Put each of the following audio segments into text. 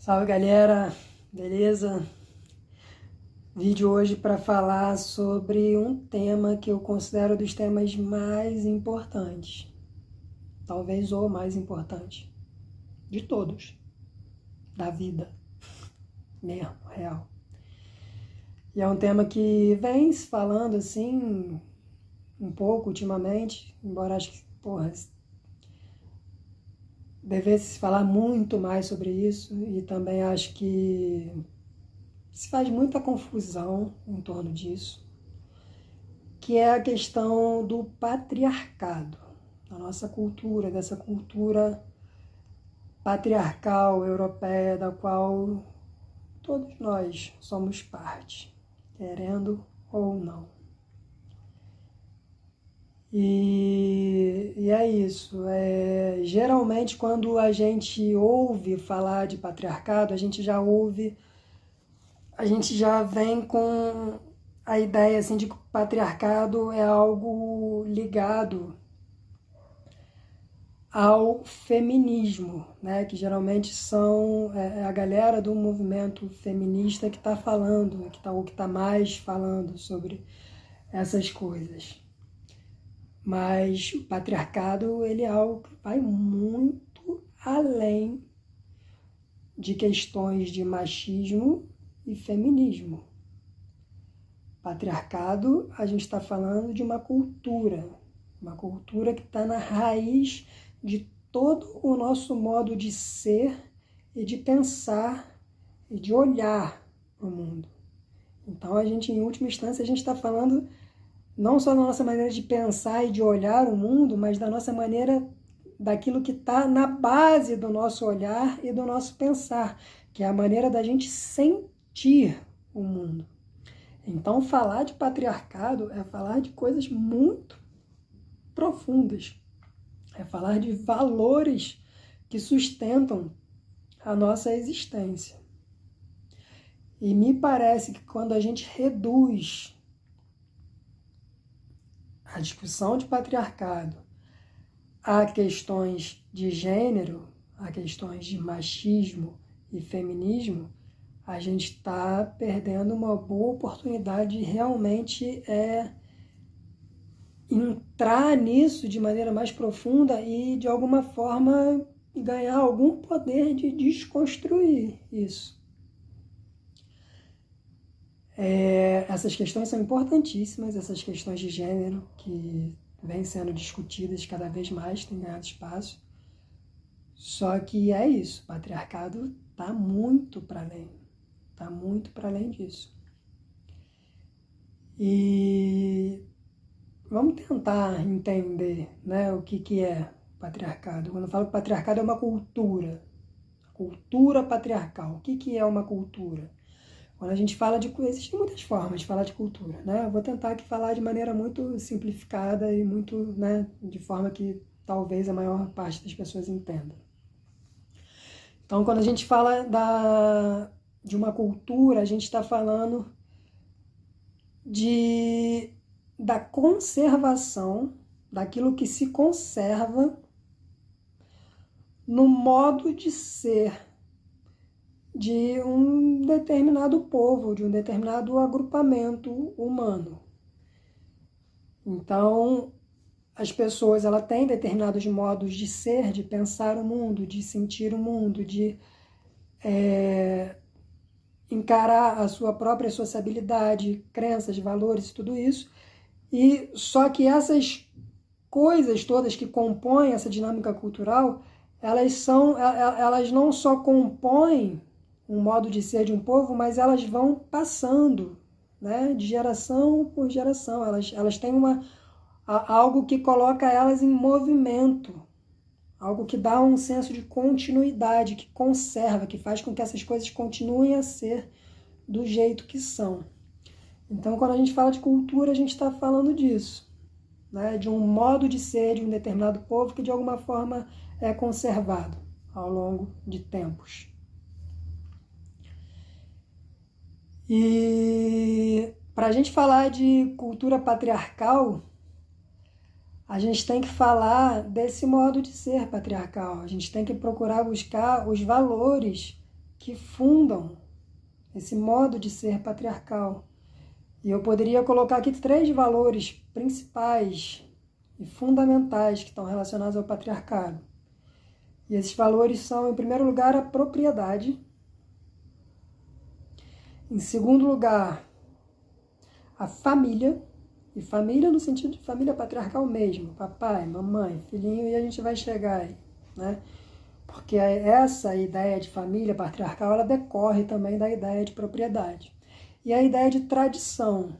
Salve galera, beleza? Vídeo hoje para falar sobre um tema que eu considero dos temas mais importantes, talvez o mais importante de todos, da vida, mesmo, real. E é um tema que vem se falando assim um pouco ultimamente, embora acho que, porra, devesse falar muito mais sobre isso e também acho que se faz muita confusão em torno disso, que é a questão do patriarcado, da nossa cultura, dessa cultura patriarcal europeia da qual todos nós somos parte, querendo ou não. E, e é isso. É, geralmente, quando a gente ouve falar de patriarcado, a gente já ouve, a gente já vem com a ideia assim, de que o patriarcado é algo ligado ao feminismo, né? que geralmente são é, é a galera do movimento feminista que está falando, que está que está mais falando sobre essas coisas. Mas o patriarcado ele é algo que vai muito além de questões de machismo e feminismo. Patriarcado, a gente está falando de uma cultura, uma cultura que está na raiz de todo o nosso modo de ser e de pensar e de olhar para o mundo. Então, a gente, em última instância, a gente está falando não só da nossa maneira de pensar e de olhar o mundo, mas da nossa maneira, daquilo que está na base do nosso olhar e do nosso pensar, que é a maneira da gente sentir o mundo. Então, falar de patriarcado é falar de coisas muito profundas, é falar de valores que sustentam a nossa existência. E me parece que quando a gente reduz a discussão de patriarcado a questões de gênero, a questões de machismo e feminismo, a gente está perdendo uma boa oportunidade de realmente é, entrar nisso de maneira mais profunda e, de alguma forma, ganhar algum poder de desconstruir isso. É, essas questões são importantíssimas, essas questões de gênero que vêm sendo discutidas cada vez mais, têm ganhado espaço. Só que é isso, o patriarcado está muito para além, está muito para além disso. E vamos tentar entender né, o que, que é patriarcado. Quando eu falo que patriarcado é uma cultura, cultura patriarcal. O que, que é uma cultura? Quando a gente fala de. Existem muitas formas de falar de cultura, né? Eu vou tentar aqui falar de maneira muito simplificada e muito, né, de forma que talvez a maior parte das pessoas entenda. Então, quando a gente fala da, de uma cultura, a gente está falando de, da conservação, daquilo que se conserva no modo de ser de um determinado povo, de um determinado agrupamento humano. Então, as pessoas ela têm determinados modos de ser, de pensar o mundo, de sentir o mundo, de é, encarar a sua própria sociabilidade, crenças, valores, tudo isso. E só que essas coisas todas que compõem essa dinâmica cultural, elas são, elas não só compõem um modo de ser de um povo, mas elas vão passando, né, de geração por geração. Elas, elas têm uma, algo que coloca elas em movimento, algo que dá um senso de continuidade, que conserva, que faz com que essas coisas continuem a ser do jeito que são. Então, quando a gente fala de cultura, a gente está falando disso, né? de um modo de ser de um determinado povo que de alguma forma é conservado ao longo de tempos. E para a gente falar de cultura patriarcal, a gente tem que falar desse modo de ser patriarcal. A gente tem que procurar buscar os valores que fundam esse modo de ser patriarcal. E eu poderia colocar aqui três valores principais e fundamentais que estão relacionados ao patriarcado. E esses valores são, em primeiro lugar, a propriedade. Em segundo lugar, a família. E família no sentido de família patriarcal mesmo, papai, mamãe, filhinho, e a gente vai chegar aí, né? Porque essa ideia de família patriarcal, ela decorre também da ideia de propriedade. E a ideia de tradição,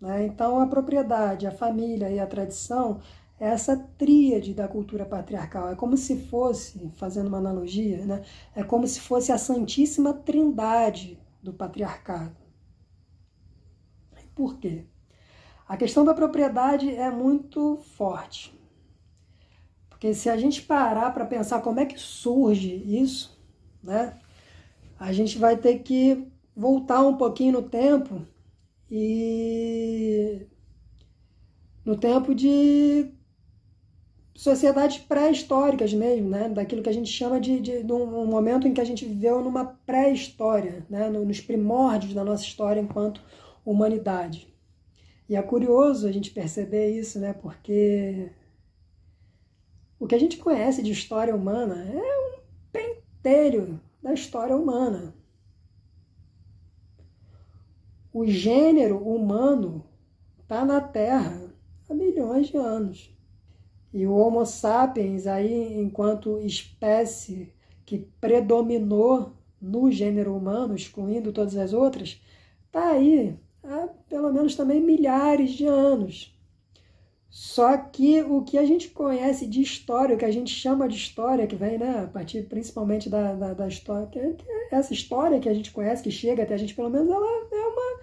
né? Então, a propriedade, a família e a tradição é essa tríade da cultura patriarcal. É como se fosse, fazendo uma analogia, né? é como se fosse a santíssima trindade do patriarcado. Por quê? A questão da propriedade é muito forte. Porque se a gente parar para pensar como é que surge isso, né, a gente vai ter que voltar um pouquinho no tempo e no tempo de sociedades pré-históricas mesmo, né? daquilo que a gente chama de, de, de, um momento em que a gente viveu numa pré-história, né? nos primórdios da nossa história enquanto humanidade. E é curioso a gente perceber isso, né? porque o que a gente conhece de história humana é um pentelho da história humana. O gênero humano está na Terra há milhões de anos. E o Homo sapiens, aí, enquanto espécie que predominou no gênero humano, excluindo todas as outras, está aí há pelo menos também milhares de anos. Só que o que a gente conhece de história, o que a gente chama de história, que vem né, a partir principalmente da, da, da história, que é, que é essa história que a gente conhece, que chega até a gente, pelo menos, ela é uma,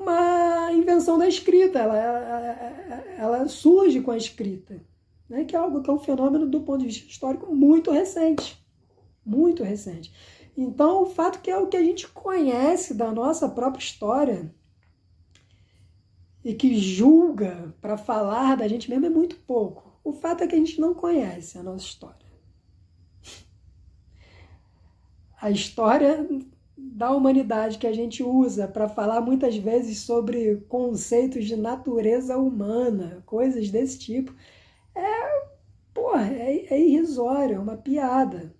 uma invenção da escrita, ela, ela, ela surge com a escrita, né, que é algo que é um fenômeno do ponto de vista histórico muito recente. Muito recente. Então, o fato que é o que a gente conhece da nossa própria história e que julga para falar da gente mesmo é muito pouco. O fato é que a gente não conhece a nossa história. A história da humanidade que a gente usa para falar muitas vezes sobre conceitos de natureza humana, coisas desse tipo, é, porra, é, é irrisório, é uma piada.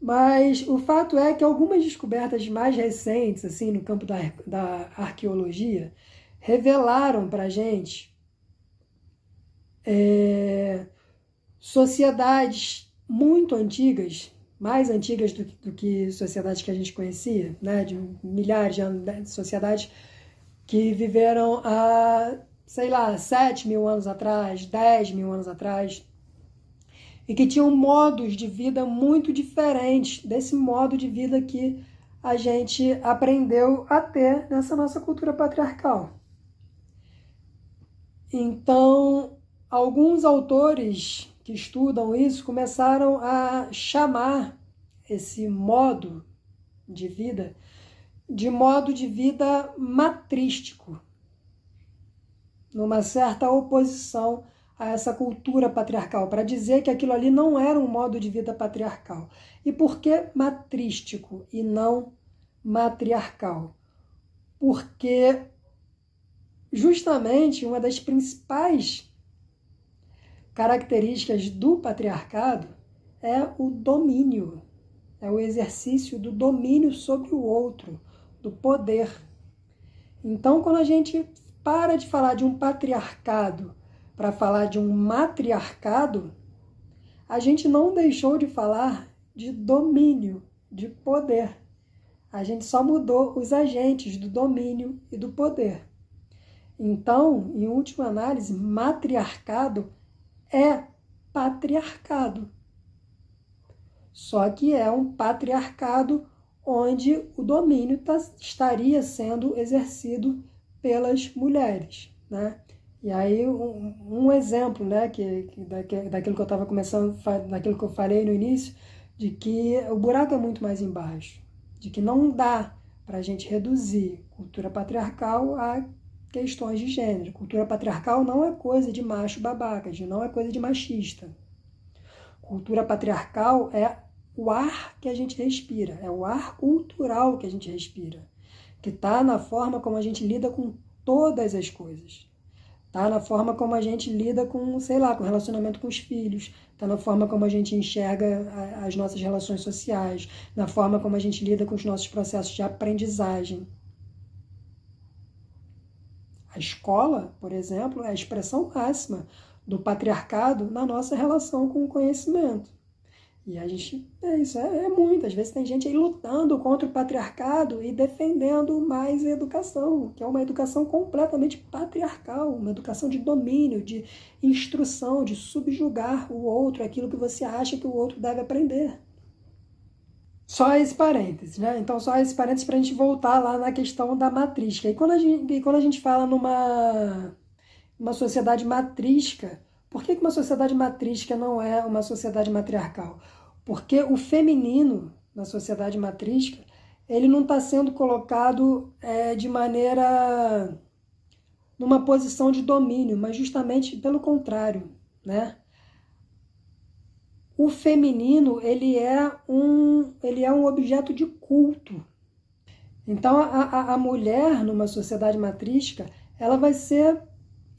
Mas o fato é que algumas descobertas mais recentes, assim, no campo da, da arqueologia, revelaram para a gente é, sociedades muito antigas, mais antigas do, do, que sociedades que a gente conhecia, né, de milhares de anos, de sociedades que viveram há, sei lá, 7 mil anos atrás, 10 mil anos atrás, e que tinham modos de vida muito diferentes desse modo de vida que a gente aprendeu a ter nessa nossa cultura patriarcal. Então, alguns autores que estudam isso começaram a chamar esse modo de vida de modo de vida matrístico, numa certa oposição a essa cultura patriarcal, para dizer que aquilo ali não era um modo de vida patriarcal. E por que matrístico e não matriarcal? Porque justamente uma das principais características do patriarcado é o domínio, é o exercício do domínio sobre o outro, do poder. Então, quando a gente para de falar de um patriarcado para falar de um matriarcado, a gente não deixou de falar de domínio, de poder. A gente só mudou os agentes do domínio e do poder. Então, em última análise, matriarcado é patriarcado. Só que é um patriarcado onde o domínio tá, estaria sendo exercido pelas mulheres. Né? E aí, um, um exemplo né, que, que, daquilo que eu estava começando, daquilo que eu falei no início, de que o buraco é muito mais embaixo, de que não dá para a gente reduzir cultura patriarcal a questões de gênero. Cultura patriarcal não é coisa de macho babaca, não é coisa de machista. Cultura patriarcal é o ar que a gente respira, é o ar cultural que a gente respira, que está na forma como a gente lida com todas as coisas. Tá na forma como a gente lida com, sei lá, com o relacionamento com os filhos, tá na forma como a gente enxerga as nossas relações sociais, na forma como a gente lida com os nossos processos de aprendizagem. A escola, por exemplo, é a expressão máxima do patriarcado na nossa relação com o conhecimento. E a gente, é isso, é, é muito. Às vezes tem gente aí lutando contra o patriarcado e defendendo mais a educação, que é uma educação completamente patriarcal, uma educação de domínio, de instrução, de subjugar o outro, aquilo que você acha que o outro deve aprender. Só esse parênteses, né? Então, só esse parênteses para a gente voltar lá na questão da matrística. E quando a gente, quando a gente fala numa uma sociedade matrística, por que uma sociedade matrística não é uma sociedade matriarcal? Porque o feminino na sociedade matrística ele não está sendo colocado é, de maneira numa posição de domínio, mas justamente pelo contrário, né? O feminino ele é um ele é um objeto de culto. Então a, a, a mulher numa sociedade matrística ela vai ser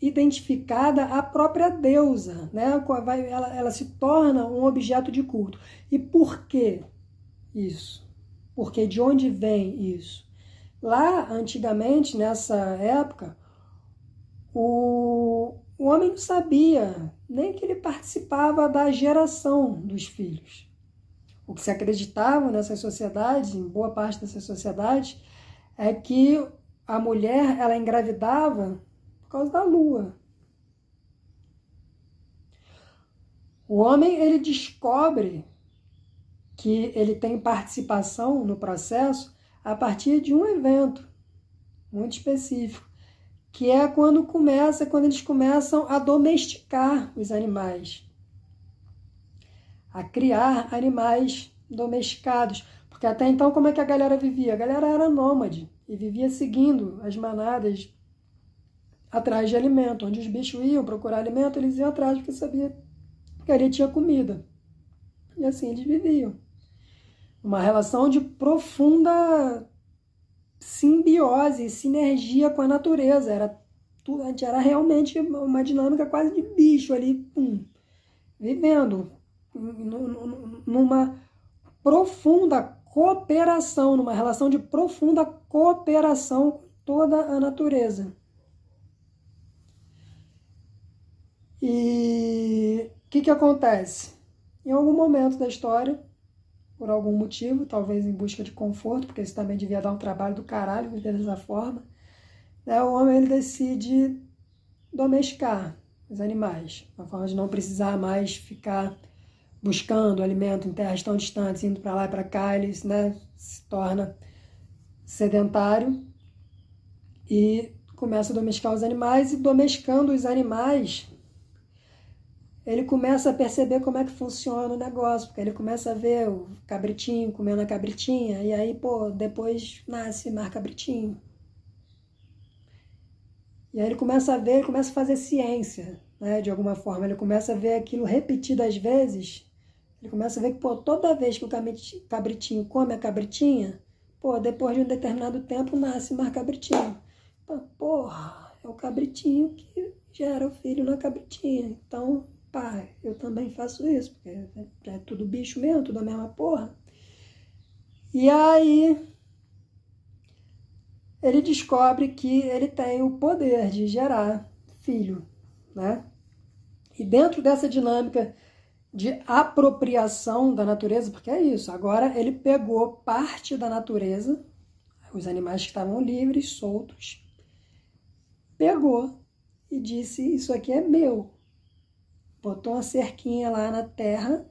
identificada a própria deusa, né? ela, ela se torna um objeto de culto. E por que isso? Porque de onde vem isso? Lá, antigamente, nessa época, o, o homem não sabia nem que ele participava da geração dos filhos. O que se acreditava nessas sociedades, em boa parte dessas sociedades, é que a mulher ela engravidava causa da lua. O homem ele descobre que ele tem participação no processo a partir de um evento muito específico, que é quando começa, quando eles começam a domesticar os animais, a criar animais domesticados. Porque até então como é que a galera vivia? A galera era nômade e vivia seguindo as manadas atrás de alimento. Onde os bichos iam procurar alimento, eles iam atrás porque sabia que ali tinha comida. E assim eles viviam. Uma relação de profunda simbiose, sinergia com a natureza. Era, tudo, era realmente uma dinâmica quase de bicho ali, pum, vivendo numa profunda cooperação, numa relação de profunda cooperação com toda a natureza. E o que, que acontece? Em algum momento da história, por algum motivo, talvez em busca de conforto, porque isso também devia dar um trabalho do caralho viver dessa forma, né, o homem ele decide domesticar os animais, uma forma de não precisar mais ficar buscando alimento em terras tão distantes, indo para lá e para cá, ele né, se torna sedentário e começa a domesticar os animais e domesticando os animais ele começa a perceber como é que funciona o negócio, porque ele começa a ver o cabritinho comendo a cabritinha, e aí, pô, depois nasce mais cabritinho. E aí ele começa a ver, ele começa a fazer ciência, né, de alguma forma. Ele começa a ver aquilo repetidas vezes. Ele começa a ver que, pô, toda vez que o cabritinho come a cabritinha, pô, depois de um determinado tempo nasce mais cabritinho. Porra, é o cabritinho que gera o filho na cabritinha. Então, pá, eu também faço isso, porque é, é tudo bicho mesmo, tudo a mesma porra. E aí ele descobre que ele tem o poder de gerar filho, né? E dentro dessa dinâmica de apropriação da natureza, porque é isso, agora ele pegou parte da natureza, os animais que estavam livres, soltos, pegou e disse: Isso aqui é meu, botou uma cerquinha lá na terra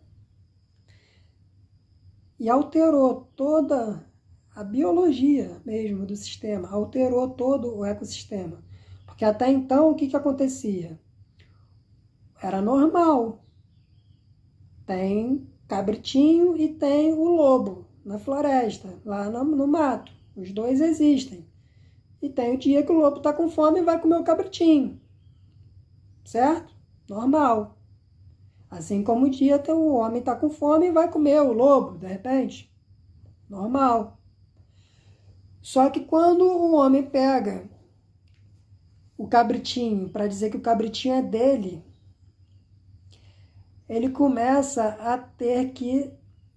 e alterou toda a biologia mesmo do sistema, alterou todo o ecossistema. Porque até então o que, que acontecia? Era normal. Tem cabritinho e tem o lobo na floresta, lá no, no mato. Os dois existem. E tem o dia que o lobo está com fome e vai comer o cabritinho. Certo? Normal. Assim como o dia o homem está com fome e vai comer o lobo, de repente. Normal. Só que quando o homem pega o cabritinho para dizer que o cabritinho é dele, ele começa a ter que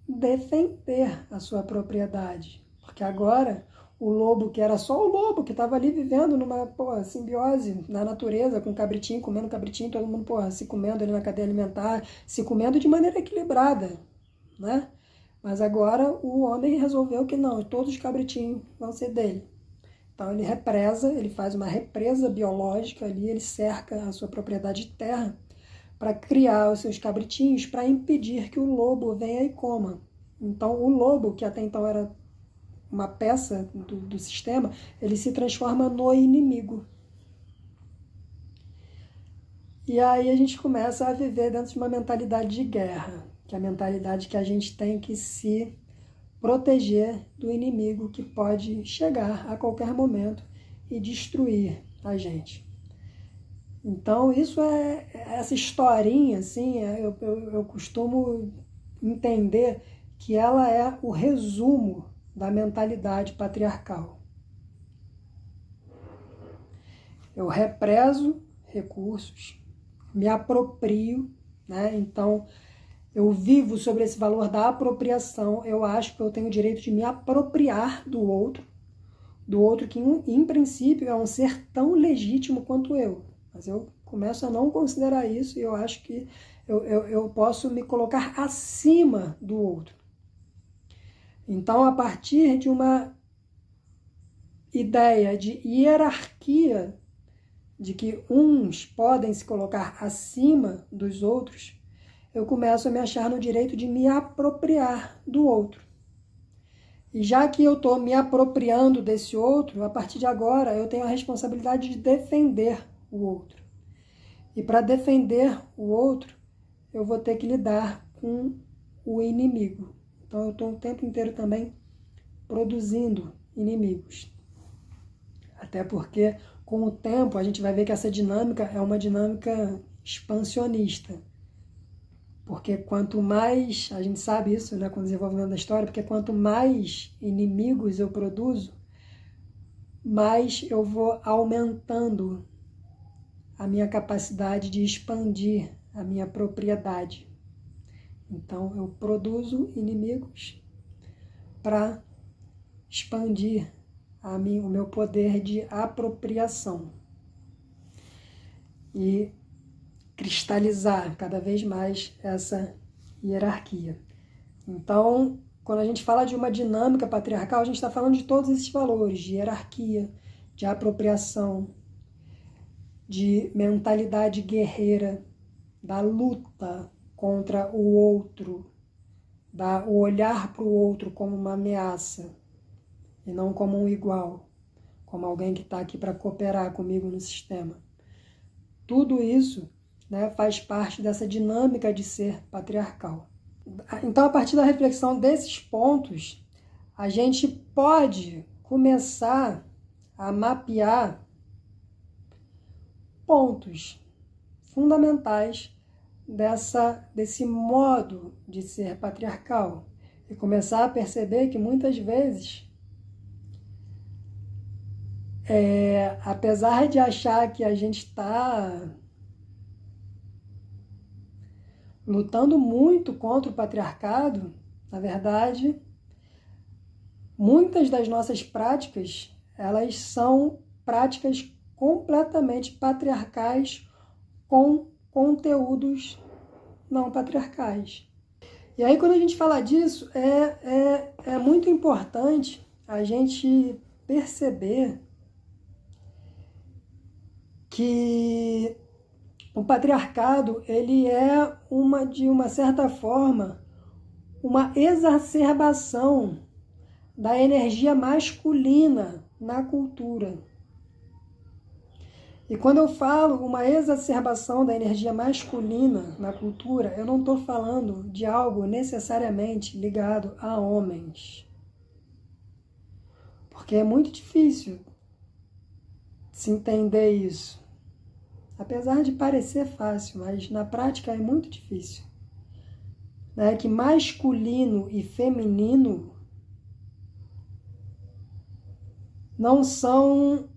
defender a sua propriedade. Porque agora o lobo, que era só o lobo, que estava ali vivendo numa porra, simbiose na natureza, com cabritinho, comendo cabritinho, todo mundo porra, se comendo ali na cadeia alimentar, se comendo de maneira equilibrada, né? Mas agora o homem resolveu que não, todos os cabritinhos vão ser dele. Então ele represa, ele faz uma represa biológica ali, ele cerca a sua propriedade de terra para criar os seus cabritinhos para impedir que o lobo venha e coma. Então o lobo, que até então era uma peça do, do sistema, ele se transforma no inimigo. E aí a gente começa a viver dentro de uma mentalidade de guerra que é a mentalidade que a gente tem que se proteger do inimigo que pode chegar a qualquer momento e destruir a gente. Então, isso é essa historinha, assim, é, eu, eu, eu costumo entender que ela é o resumo da mentalidade patriarcal. Eu represo recursos, me aproprio, né? Então, eu vivo sobre esse valor da apropriação, eu acho que eu tenho o direito de me apropriar do outro, do outro que, em, princípio, é um ser tão legítimo quanto eu. Mas eu começo a não considerar isso e eu acho que eu, eu, eu posso me colocar acima do outro. Então, a partir de uma ideia de hierarquia, de que uns podem se colocar acima dos outros, eu começo a me achar no direito de me apropriar do outro. E já que eu estou me apropriando desse outro, a partir de agora eu tenho a responsabilidade de defender o outro. E para defender o outro, eu vou ter que lidar com o inimigo. Então eu estou o tempo inteiro também produzindo inimigos. Até porque com o tempo a gente vai ver que essa dinâmica é uma dinâmica expansionista. Porque quanto mais, a gente sabe isso né, com o desenvolvimento da história, porque quanto mais inimigos eu produzo, mais eu vou aumentando a minha capacidade de expandir a minha propriedade. Então eu produzo inimigos para expandir a mim, o meu poder de apropriação. E cristalizar cada vez mais essa hierarquia. Então, quando a gente fala de uma dinâmica patriarcal, a gente está falando de todos esses valores, de hierarquia, de apropriação, de mentalidade guerreira, da luta contra o outro, da o olhar para o outro como uma ameaça e não como um igual, como alguém que está aqui para cooperar comigo no sistema. Tudo isso né, faz parte dessa dinâmica de ser patriarcal. Então, a partir da reflexão desses pontos, a gente pode começar a mapear pontos fundamentais dessa, desse modo de ser patriarcal e começar a perceber que muitas vezes, é, apesar de achar que a gente está lutando muito contra o patriarcado, na verdade, muitas das nossas práticas, elas são práticas completamente patriarcais com conteúdos não patriarcais. E aí, quando a gente fala disso, é, é, é muito importante a gente perceber que o patriarcado, ele é uma de uma certa forma uma exacerbação da energia masculina na cultura. E quando eu falo uma exacerbação da energia masculina na cultura, eu não estou falando de algo necessariamente ligado a homens. Porque é muito difícil se entender isso. apesar de parecer fácil, mas na prática é muito difícil. Né? Que masculino e feminino não são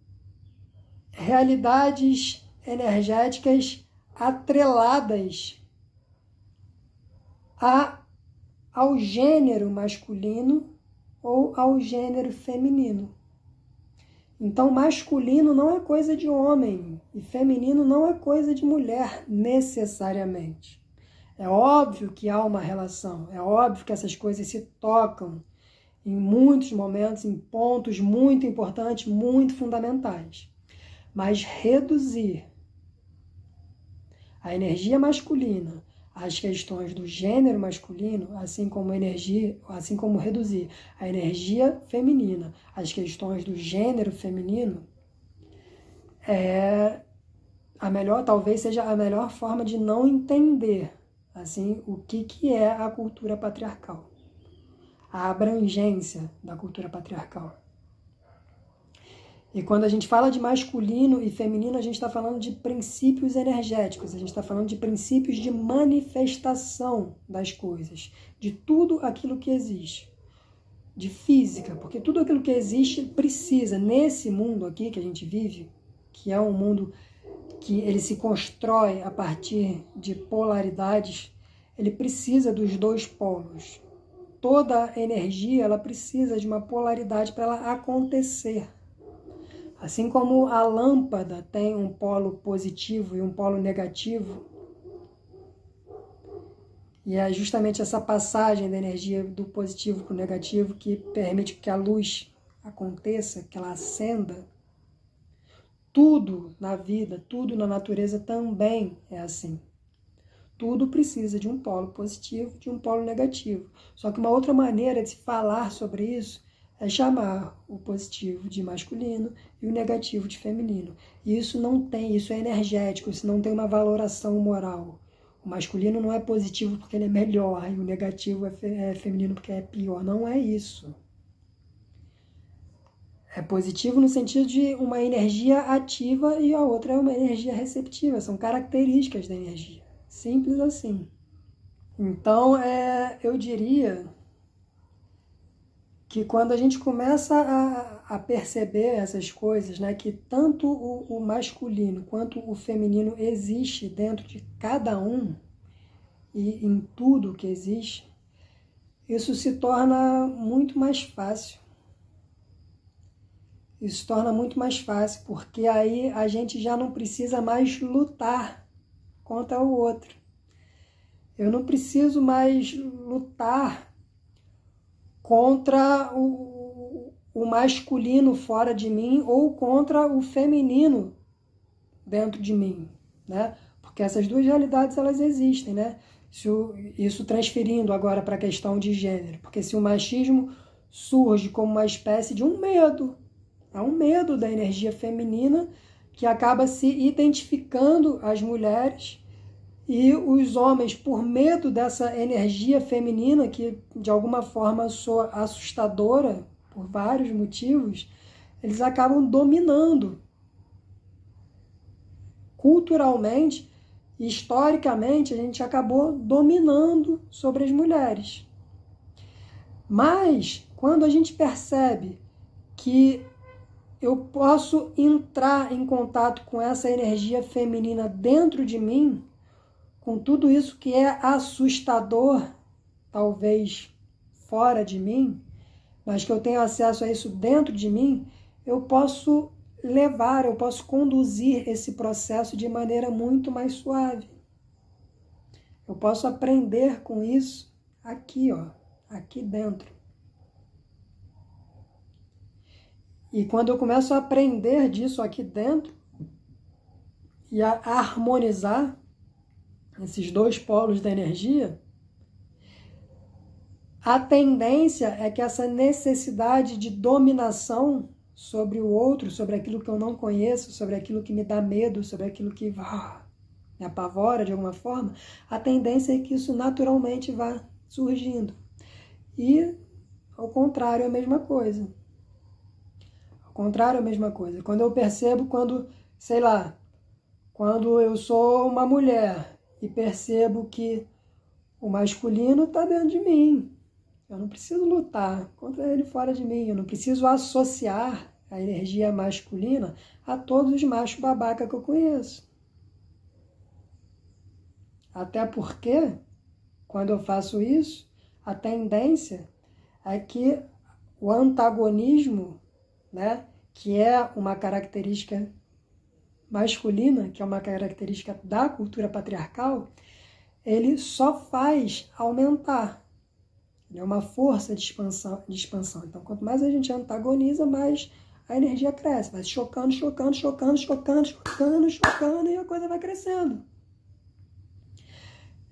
realidades energéticas atreladas a, ao gênero masculino ou ao gênero feminino. Então, masculino não é coisa de homem e feminino não é coisa de mulher necessariamente. É óbvio que há uma relação, é óbvio que essas coisas se tocam em muitos momentos, em pontos muito importantes, muito fundamentais. Mas reduzir a energia masculina às questões do gênero masculino, assim como energia, assim como reduzir a energia feminina às questões do gênero feminino, é a melhor, talvez seja a melhor forma de não entender assim o que, que é a cultura patriarcal, a abrangência da cultura patriarcal. E quando a gente fala de masculino e feminino, a gente está falando de princípios energéticos, a gente está falando de princípios de manifestação das coisas, de tudo aquilo que existe. De física, porque tudo aquilo que existe precisa, nesse mundo aqui que a gente vive, que é um mundo que ele se constrói a partir de polaridades, ele precisa dos dois polos. Toda energia ela precisa de uma polaridade para ela acontecer. Assim como a lâmpada tem um polo positivo e um polo negativo, e é justamente essa passagem da energia do positivo para o negativo que permite que a luz aconteça, que ela acenda. Tudo na vida, tudo na natureza também é assim. Tudo precisa de um polo positivo, de um polo negativo. Só que uma outra maneira de se falar sobre isso é chamar o positivo de masculino e o negativo de feminino. E isso não tem, isso é energético, isso não tem uma valoração moral. O masculino não é positivo porque ele é melhor e o negativo é, fe é feminino porque é pior. Não é isso. É positivo no sentido de uma energia ativa e a outra é uma energia receptiva. São características da energia. Simples assim. Então, é, eu diria que quando a gente começa a, a perceber essas coisas, né, que tanto o, o, masculino quanto o feminino existe dentro de cada um e em tudo que existe, isso se torna muito mais fácil. Isso se torna muito mais fácil, porque aí a gente já não precisa mais lutar contra o outro. Eu não preciso mais lutar contra o, o masculino fora de mim ou contra o feminino dentro de mim, né? Porque essas duas realidades elas existem, né? O, isso transferindo agora para a questão de gênero, porque se o machismo surge como uma espécie de um medo, é um medo da energia feminina que acaba se identificando as mulheres e os homens, por medo dessa energia feminina, que de alguma forma soa assustadora por vários motivos, eles acabam dominando. Culturalmente, historicamente, a gente acabou dominando sobre as mulheres. Mas, quando a gente percebe que eu posso entrar em contato com essa energia feminina dentro de mim, com tudo isso que é assustador, talvez fora de mim, mas que eu tenho acesso a isso dentro de mim, eu posso levar, eu posso conduzir esse processo de maneira muito mais suave. Eu posso aprender com isso aqui, ó, aqui dentro. E quando eu começo a aprender disso aqui dentro e a harmonizar esses dois polos da energia, a tendência é que essa necessidade de dominação sobre o outro, sobre aquilo que eu não conheço, sobre aquilo que me dá medo, sobre aquilo que ah, me apavora de alguma forma, a tendência é que isso naturalmente vá surgindo. E ao contrário, é a mesma coisa. Ao contrário, é a mesma coisa. Quando eu percebo, quando, sei lá, Quando eu sou uma mulher e percebo que o masculino está dentro de mim, eu não preciso lutar contra ele fora de mim, eu não preciso associar a energia masculina a todos os machos babaca que eu conheço. Até porque, quando eu faço isso, a tendência é que o antagonismo, né, que é uma característica masculina, que é uma característica da cultura patriarcal, ele só faz aumentar. É uma força de expansão, de expansão. Então, quanto mais a gente antagoniza, mais a energia cresce. Vai chocando, chocando, chocando, chocando, chocando, chocando, e a coisa vai crescendo.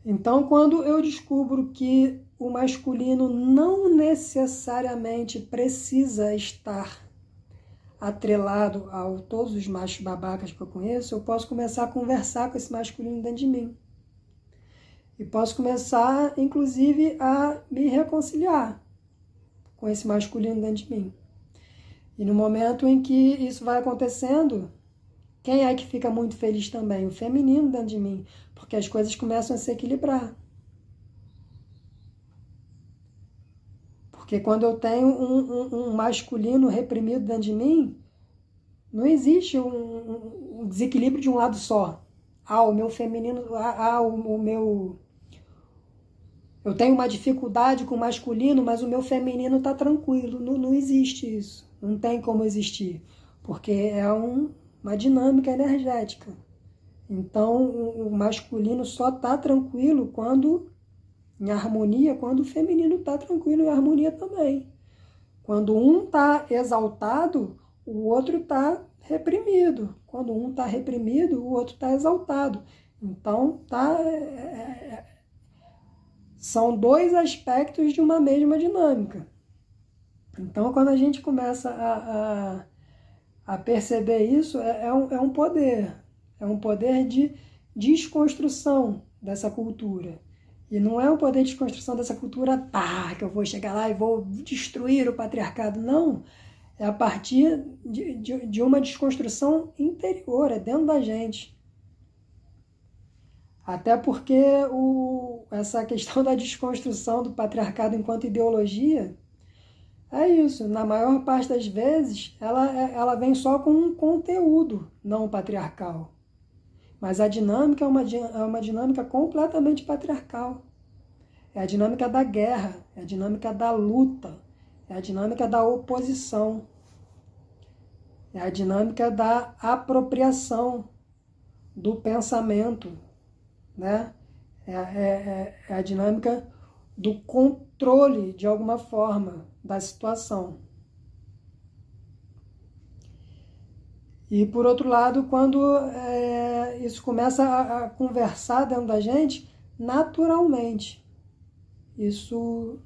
Então, quando eu descubro que o masculino não necessariamente precisa estar atrelado a todos os machos babacas que eu conheço, eu posso começar a conversar com esse masculino dentro de mim. E posso começar, inclusive, a me reconciliar com esse masculino dentro de mim. E no momento em que isso vai acontecendo, quem é que fica muito feliz também? O feminino dentro de mim, porque as coisas começam a se equilibrar. Porque quando eu tenho um, um, um masculino reprimido dentro de mim, não existe um, um, desequilíbrio de um lado só. Ah, o meu feminino, ah, ah o, o meu. Eu tenho uma dificuldade com o masculino, mas o meu feminino está tranquilo. Não, não existe isso. Não tem como existir. Porque é um, uma dinâmica energética. Então, o, o masculino só está tranquilo quando em harmonia quando o feminino está tranquilo em harmonia também. Quando um está exaltado, o outro está reprimido. Quando um está reprimido, o outro está exaltado. Então, tá, é, é, é, são dois aspectos de uma mesma dinâmica. Então, quando a gente começa a, a, a perceber isso, é, é, um, é um poder. É um poder de desconstrução dessa cultura. E não é o poder de construção dessa cultura, tá, que eu vou chegar lá e vou destruir o patriarcado. Não. É a partir de, de, de uma desconstrução interior, é dentro da gente. Até porque o, essa questão da desconstrução do patriarcado enquanto ideologia é isso. Na maior parte das vezes, ela, ela vem só com um conteúdo não patriarcal. Mas a dinâmica é uma, é uma dinâmica completamente patriarcal. É a dinâmica da guerra, é a dinâmica da luta, é a dinâmica da oposição, é a dinâmica da apropriação do pensamento, né? É, é, é, é a dinâmica do controle, de alguma forma, da situação. E por outro lado, quando é, isso começa a, a, conversar dentro da gente, naturalmente, isso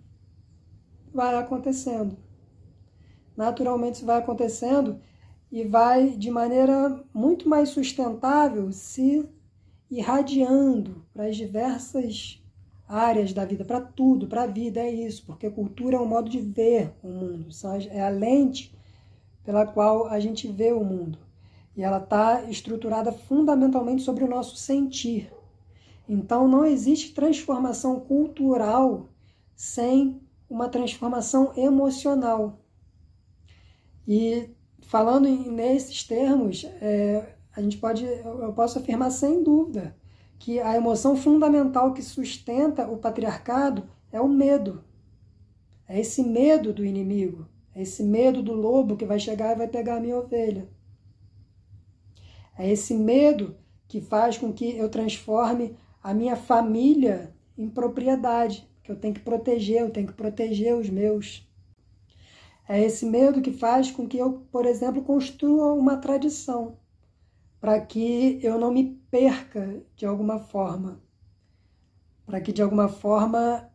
vai acontecendo. Naturalmente isso vai acontecendo e vai de maneira muito mais sustentável se irradiando para as diversas áreas da vida, para tudo, para a vida, é isso, porque cultura é um modo de ver o mundo, é a lente pela qual a gente vê o mundo. E ela está estruturada fundamentalmente sobre o nosso sentir. Então não existe transformação cultural sem uma transformação emocional. E falando nesses termos, é, a gente pode, eu posso afirmar sem dúvida que a emoção fundamental que sustenta o patriarcado é o medo. É esse medo do inimigo, é esse medo do lobo que vai chegar e vai pegar a minha ovelha. É esse medo que faz com que eu transforme a minha família em propriedade, que eu tenho que proteger, eu tenho que proteger os meus. É esse medo que faz com que eu, por exemplo, construa uma tradição, para que eu não me perca de alguma forma, para que de alguma forma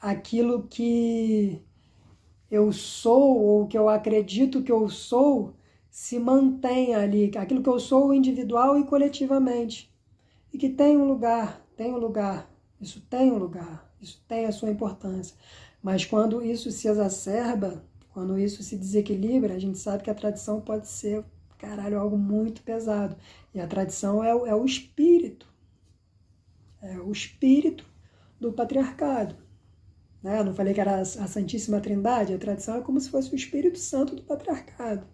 aquilo que eu sou ou que eu acredito que eu sou se mantenha ali, aquilo que eu sou individual e coletivamente. E que tem um lugar, tem um lugar, isso tem um lugar, isso tem a sua importância. Mas quando isso se exacerba, quando isso se desequilibra, a gente sabe que a tradição pode ser caralho, algo muito pesado. E a tradição é, é o espírito. É o espírito do patriarcado. Né? Eu não falei que era a Santíssima Trindade? A tradição é como se fosse o Espírito Santo do patriarcado.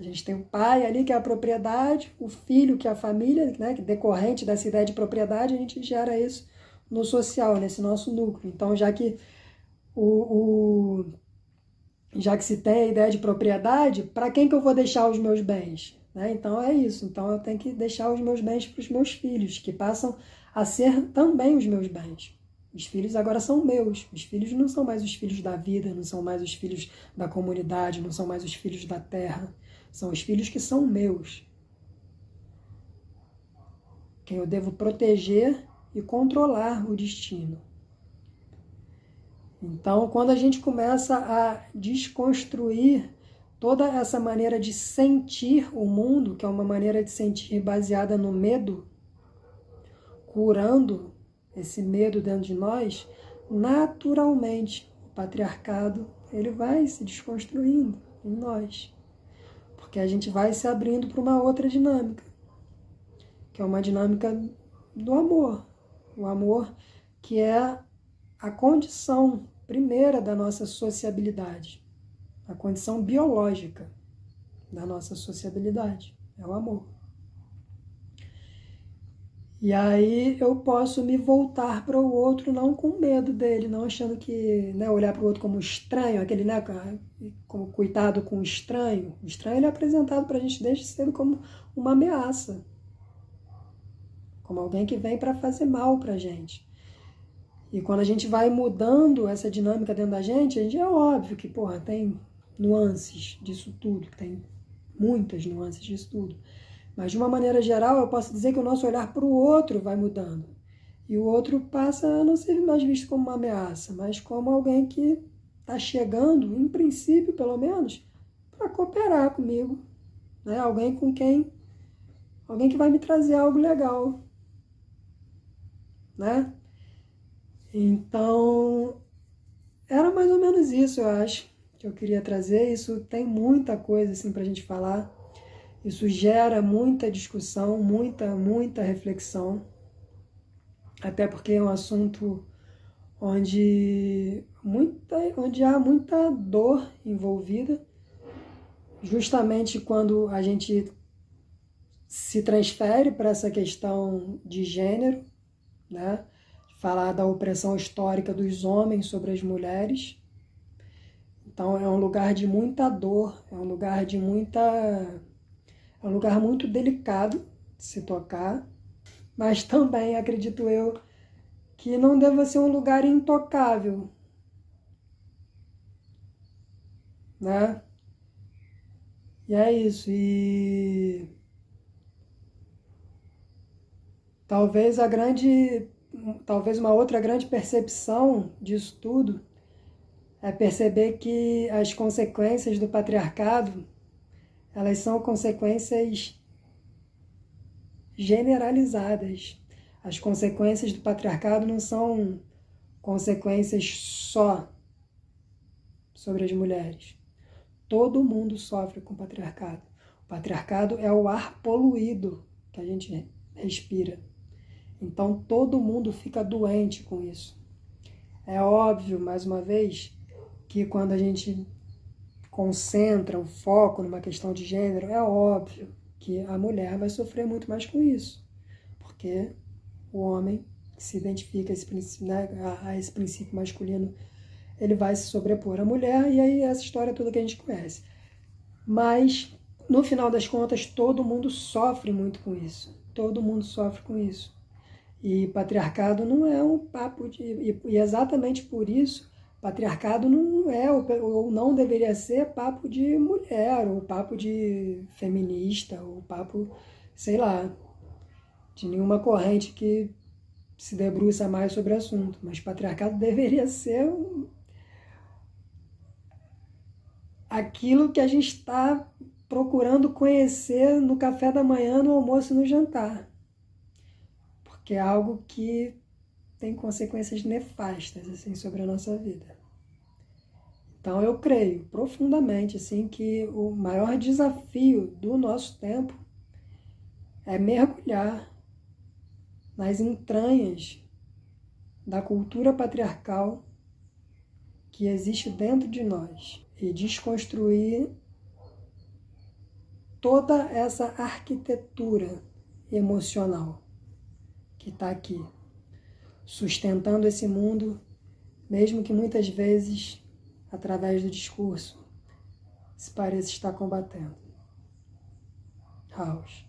A gente tem o pai ali, que é a propriedade, o filho, que é a família, né? que decorrente dessa ideia de propriedade, a gente gera isso no social, nesse nosso núcleo. Então, já que o, o já que se tem a ideia de propriedade, para quem que eu vou deixar os meus bens? Né? Então é isso. Então eu tenho que deixar os meus bens para os meus filhos, que passam a ser também os meus bens. Os filhos agora são meus. Os filhos não são mais os filhos da vida, não são mais os filhos da comunidade, não são mais os filhos da terra. São os filhos que são meus. Quem eu devo proteger e controlar o destino. Então, quando a gente começa a desconstruir toda essa maneira de sentir o mundo, que é uma maneira de sentir baseada no medo, curando esse medo dentro de nós, naturalmente o patriarcado ele vai se desconstruindo em nós, porque a gente vai se abrindo para uma outra dinâmica, que é uma dinâmica do amor, o amor que é a condição primeira da nossa sociabilidade, a condição biológica da nossa sociabilidade, é o amor. E aí eu posso me voltar para o outro não com medo dele, não achando que né, olhar para o outro como estranho, aquele né, como cuidado com o estranho. O estranho ele é apresentado para a gente desde cedo como uma ameaça, como alguém que vem para fazer mal para a gente. E quando a gente vai mudando essa dinâmica dentro da gente, a gente é óbvio que porra, tem nuances disso tudo, tem muitas nuances disso tudo. Mas de uma maneira geral, eu posso dizer que o nosso olhar para o outro vai mudando. E o outro passa a não ser mais visto como uma ameaça, mas como alguém que está chegando, em princípio pelo menos, para cooperar comigo. Né? Alguém com quem. Alguém que vai me trazer algo legal. Né? Então, era mais ou menos isso, eu acho, que eu queria trazer. Isso tem muita coisa assim, para a gente falar. Isso gera muita discussão, muita, muita reflexão, até porque é um assunto onde, muita, onde há muita dor envolvida, justamente quando a gente se transfere para essa questão de gênero, né? falar da opressão histórica dos homens sobre as mulheres. Então é um lugar de muita dor, é um lugar de muita é um lugar muito delicado de se tocar, mas também acredito eu que não deva ser um lugar intocável, né? E é isso. E talvez a grande, talvez uma outra grande percepção disso tudo é perceber que as consequências do patriarcado elas são consequências generalizadas. As consequências do patriarcado não são consequências só sobre as mulheres. Todo mundo sofre com o patriarcado. O patriarcado é o ar poluído que a gente respira. Então todo mundo fica doente com isso. É óbvio, mais uma vez, que quando a gente concentra o foco numa questão de gênero, é óbvio que a mulher vai sofrer muito mais com isso, porque o homem que se identifica a esse, princípio, né, a esse princípio masculino, ele vai se sobrepor à mulher, e aí essa história toda que a gente conhece. Mas, no final das contas, todo mundo sofre muito com isso. Todo mundo sofre com isso. E patriarcado não é um papo de. E exatamente por isso Patriarcado não é, ou não deveria ser, papo de mulher, ou papo de feminista, ou papo, sei lá, de nenhuma corrente que se debruça mais sobre o assunto. Mas patriarcado deveria ser aquilo que a gente está procurando conhecer no café da manhã, no almoço e no jantar. Porque é algo que tem consequências nefastas assim sobre a nossa vida. Então eu creio profundamente assim que o maior desafio do nosso tempo é mergulhar nas entranhas da cultura patriarcal que existe dentro de nós e desconstruir toda essa arquitetura emocional que está aqui, sustentando esse mundo, mesmo que muitas vezes, através do discurso, se pareça estar combatendo. House.